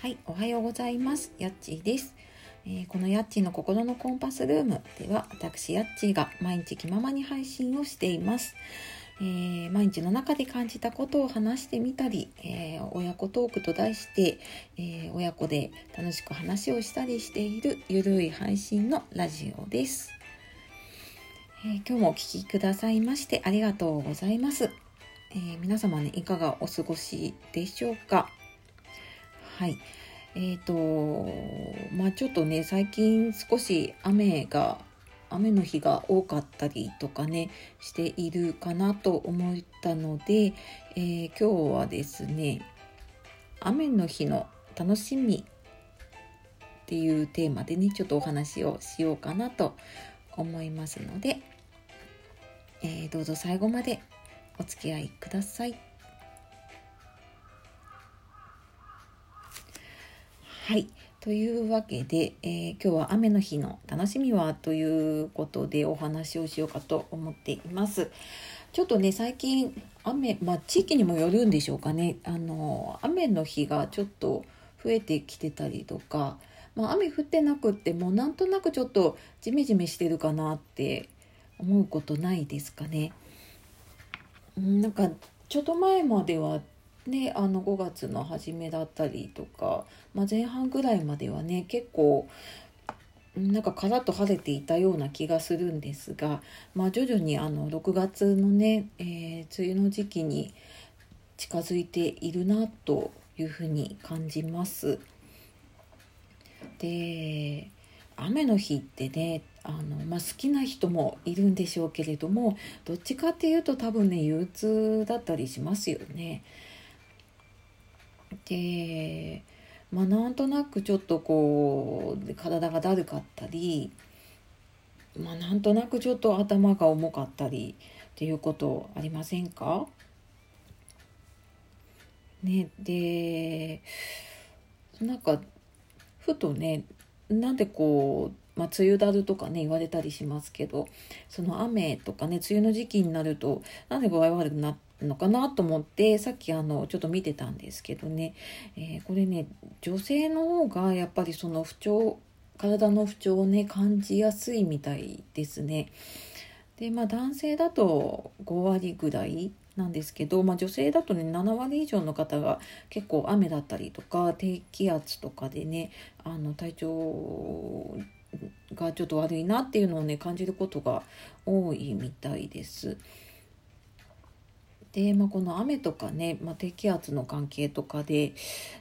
はい、おはようございます。やっちーです。えー、このやっちーの心のコンパスルームでは、私やっちーが毎日気ままに配信をしています。えー、毎日の中で感じたことを話してみたり、えー、親子トークと題して、え親子で楽しく話をしたりしているゆるい配信のラジオです。え今日もお聴きくださいましてありがとうございます。え皆様ね、いかがお過ごしでしょうか？はい。えっ、ー、と、まあちょっとね、最近少し雨が、雨の日が多かったりとかね、しているかなと思ったので、えー、今日はですね、雨の日の楽しみっていうテーマでね、ちょっとお話をしようかなと思いますので、えー、どうぞ最後までお付き合いください。はい。というわけで、えー、今日は雨の日の楽しみはということでお話をしようかと思っています。ちょっとね、最近雨、まあ地域にもよるんでしょうかね。あの、雨の日がちょっと増えてきてたりとか、まあ雨降ってなくってもなんとなくちょっとジメジメしてるかなって思うことないですかね。なんかちょっと前まではね、あの5月の初めだったりとか、まあ、前半ぐらいまではね結構なんかカラッと晴れていたような気がするんですが、まあ、徐々にあの6月のね、えー、梅雨の時期に近づいているなというふうに感じます。で雨の日ってねあの、まあ、好きな人もいるんでしょうけれどもどっちかっていうと多分ね憂鬱だったりしますよね。でまあなんとなくちょっとこう体がだるかったりまあなんとなくちょっと頭が重かったりっていうことありませんか？ねでなんかふとねなんでこう、まあ、梅雨だるとかね言われたりしますけどその雨とかね梅雨の時期になるとなんで具合悪くなってのかなと思ってさっきあのちょっと見てたんですけどね、えー、これね女性の方がやっぱりその不調体の不調をね感じやすいみたいですね。でまあ男性だと5割ぐらいなんですけど、まあ、女性だとね7割以上の方が結構雨だったりとか低気圧とかでねあの体調がちょっと悪いなっていうのをね感じることが多いみたいです。で、まあ、この雨とかね、まあ、低気圧の関係とかで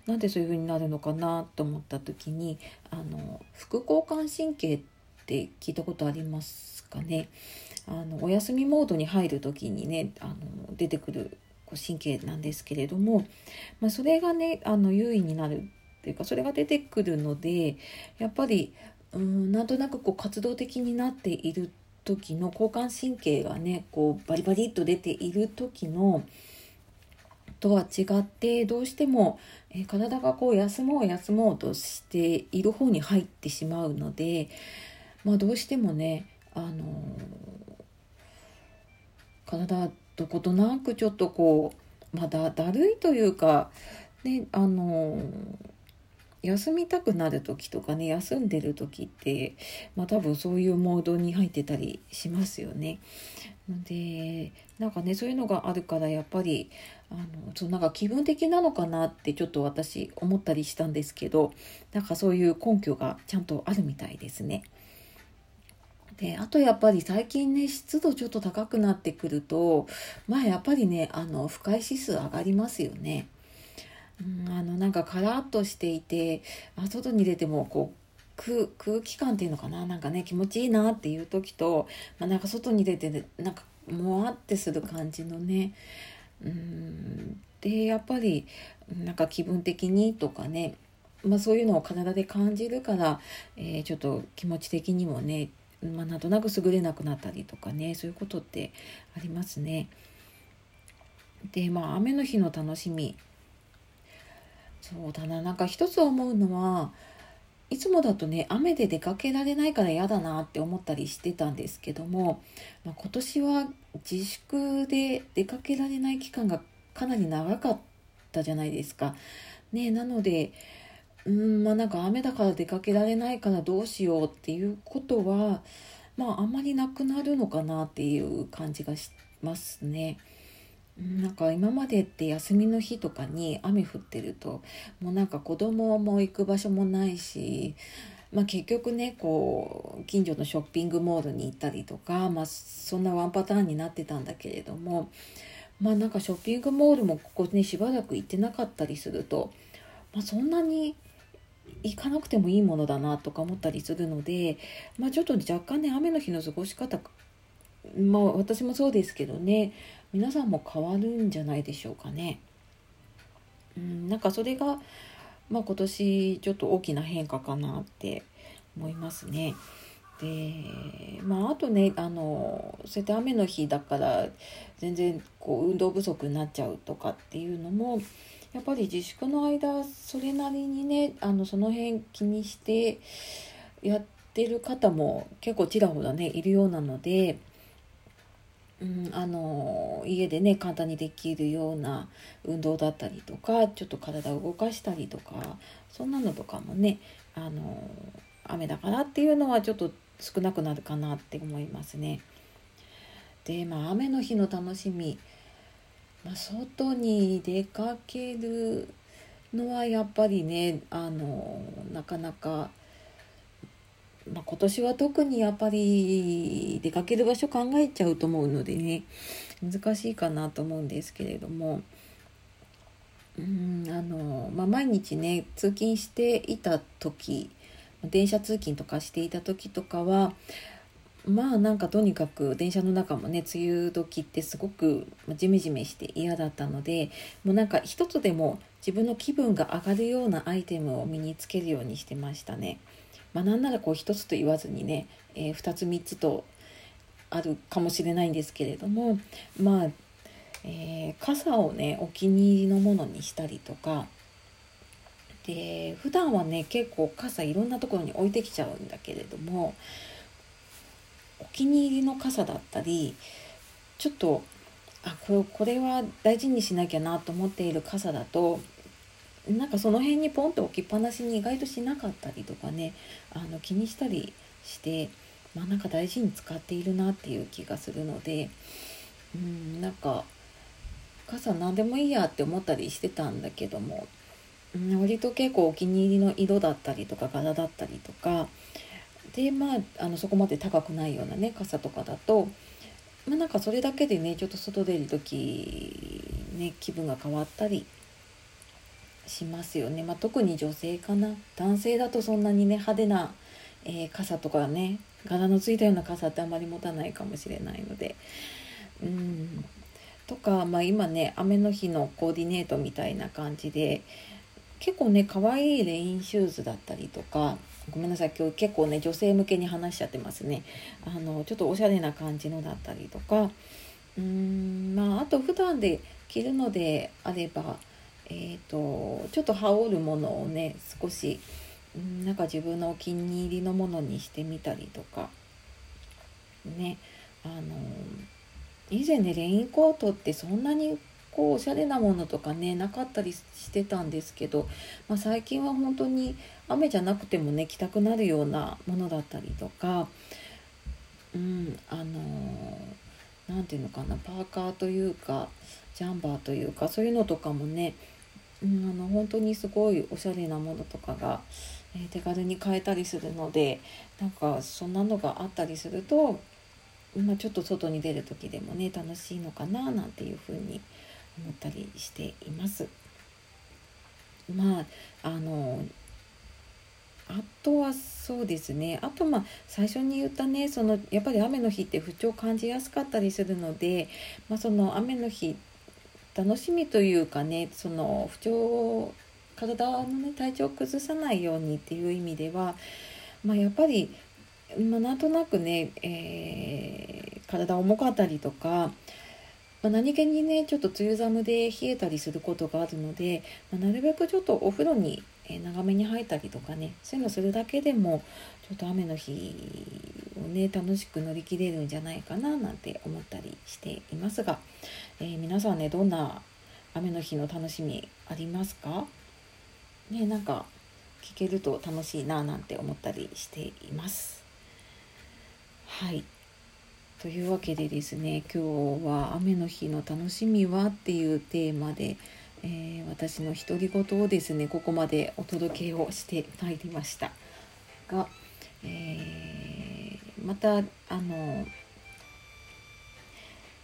なんでそういう風になるのかなと思った時にあの副交感神経って聞いたことありますかね？あのお休みモードに入る時にねあの出てくる神経なんですけれども、まあ、それがねあの優位になるっていうかそれが出てくるのでやっぱりうんなんとなくこう活動的になっている時の交感神経がねこうバリバリっと出ている時のとは違ってどうしても、え体がこう休もう休もうとしている方に入ってしまうので、まあ、どうしてもね、あの体どことなくちょっとこうまだだるいというか、ね、あの休みたくなる時とかね休んでる時って、まあ、多分そういうモードに入ってたりしますよね。でなんかねそういうのがあるからやっぱりあのそうなんか気分的なのかなってちょっと私思ったりしたんですけどなんかそういう根拠がちゃんとあるみたいですね。であとやっぱり最近ね湿度ちょっと高くなってくるとまあやっぱりねあの不快指数上がりますよね。うん、あのなんかカラッとしていてあ外に出てもこう空空気感っていうのかななんかね気持ちいいなっていう時と、まあ、なんか外に出て、なんかもわってする感じのねうんでやっぱりなんか気分的にとかね、まあ、そういうのを体で感じるから、えー、ちょっと気持ち的にもね、まあ、なんとなく優れなくなったりとかねそういうことってありますね。でまあ雨の日の楽しみそうだななんか一つ思うのはいつもだとね雨で出かけられないから嫌だなって思ったりしてたんですけども、まあ、今年は自粛で出かけられない期間がかなり長かったじゃないですか。ね、なのでうんまあなんか雨だから出かけられないからどうしようっていうことはまああんまりなくなるのかなっていう感じがしますね。なんか今までって休みの日とかに雨降ってるともうなんか子供も行く場所もないし、まあ、結局ねこう近所のショッピングモールに行ったりとか、まあ、そんなワンパターンになってたんだけれどもまあなんかショッピングモールもここねしばらく行ってなかったりすると、まあ、そんなに行かなくてもいいものだなとか思ったりするので、まあ、ちょっと若干ね雨の日の過ごし方まあ私もそうですけどね皆さんも変わるんじゃないでしょうかね。うん、なんかそれが、まあ、今年ちょっと大きな変化かなって思いますね。でまああとねあのそうやって雨の日だから全然こう運動不足になっちゃうとかっていうのもやっぱり自粛の間それなりにねあのその辺気にしてやってる方も結構ちらほらねいるようなのでうん、あの家でね簡単にできるような運動だったりとかちょっと体を動かしたりとかそんなのとかもねあの雨だからっていうのはちょっと少なくなるかなって思いますね。でまあ雨の日の楽しみ、まあ、外に出かけるのはやっぱりねあのなかなかまあ、今年は特にやっぱり出かける場所考えちゃうと思うのでね難しいかなと思うんですけれどもうんあの、まあ、毎日ね通勤していた時電車通勤とかしていた時とかはまあなんかとにかく電車の中もね梅雨時ってすごくジメジメして嫌だったのでもうなんか一つでも自分の気分が上がるようなアイテムを身につけるようにしてましたね。まあ、なんならこう一つと言わずにね、えー、2つ3つとあるかもしれないんですけれどもまあ、えー、傘をねお気に入りのものにしたりとかで普段はね結構傘いろんなところに置いてきちゃうんだけれどもお気に入りの傘だったりちょっとあこれこれは大事にしなきゃなと思っている傘だとなんかその辺にポンと置きっぱなしに意外としなかったりとかねあの気にしたりしてまあなんか大事に使っているなっていう気がするのでうんなんか傘何でもいいやって思ったりしてたんだけども、うん、割と結構お気に入りの色だったりとか柄だったりとかでまああのそこまで高くないようなね傘とかだとまあなんかそれだけでねちょっと外出る時ね気分が変わったりしますよね、まあ、特に女性かな。男性だとそんなにね派手な、えー、傘とかね柄のついたような傘ってあんまり持たないかもしれないので。うん。とか、まあ、今ね雨の日のコーディネートみたいな感じで結構ね可愛いレインシューズだったりとかごめんなさい今日結構ね女性向けに話しちゃってますね。あのちょっとおしゃれな感じのだったりとか。うーんまああと普段で着るのであればえーと、ちょっと羽織るものをね少しなんか自分のお気に入りのものにしてみたりとかねあの以前ねレインコートってそんなにこうおしゃれなものとかねなかったりしてたんですけど、まあ、最近は本当に雨じゃなくてもね着たくなるようなものだったりとかうんあの何て言うのかなパーカーというかジャンバーというかそういうのとかもねうん、あの本当にすごいおしゃれなものとかが、えー、手軽に買えたりするのでなんかそんなのがあったりすると、まあ、ちょっと外に出る時でもね楽しいのかななんていうふうに思ったりしています。まああのあとはそうですねあとまあ最初に言ったねそのやっぱり雨の日って不調感じやすかったりするので、まあ、その雨の日楽しみというかねその不調体のね体調を崩さないようにっていう意味では、まあ、やっぱり、まあ、なんとなくね、えー、体重かったりとか、まあ、何気にねちょっと梅雨寒で冷えたりすることがあるので、まあ、なるべくちょっとお風呂にえ長めに入ったりとかねそういうのするだけでもちょっと雨の日をね楽しく乗り切れるんじゃないかななんて思ったりしていますが、えー、皆さんねどんな雨の日の楽しみありますか？ねなんか聞けると楽しいななんて思ったりしています。はいというわけでですね今日は「雨の日の楽しみは?」っていうテーマで、えー、私の独り言をですねここまでお届けをしてまいりましたが、えー、またあの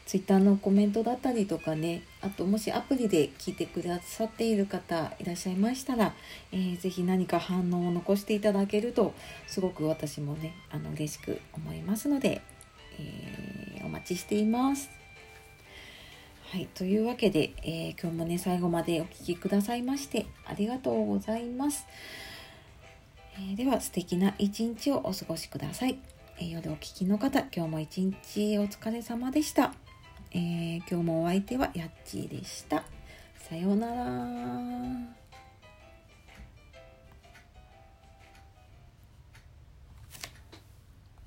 ツイッターのコメントだったりとかねあともしアプリで聞いてくださっている方いらっしゃいましたら、えー、ぜひ何か反応を残していただけるとすごく私もねあの嬉しく思いますので、えー、お待ちしています。はい、というわけで、えー、今日もね最後までお聴きくださいましてありがとうございます。えー、では素敵な一日をお過ごしください。えー、夜お聴きの方今日も一日お疲れ様でした。えー、今日もお相手はやっちーでした。さようなら。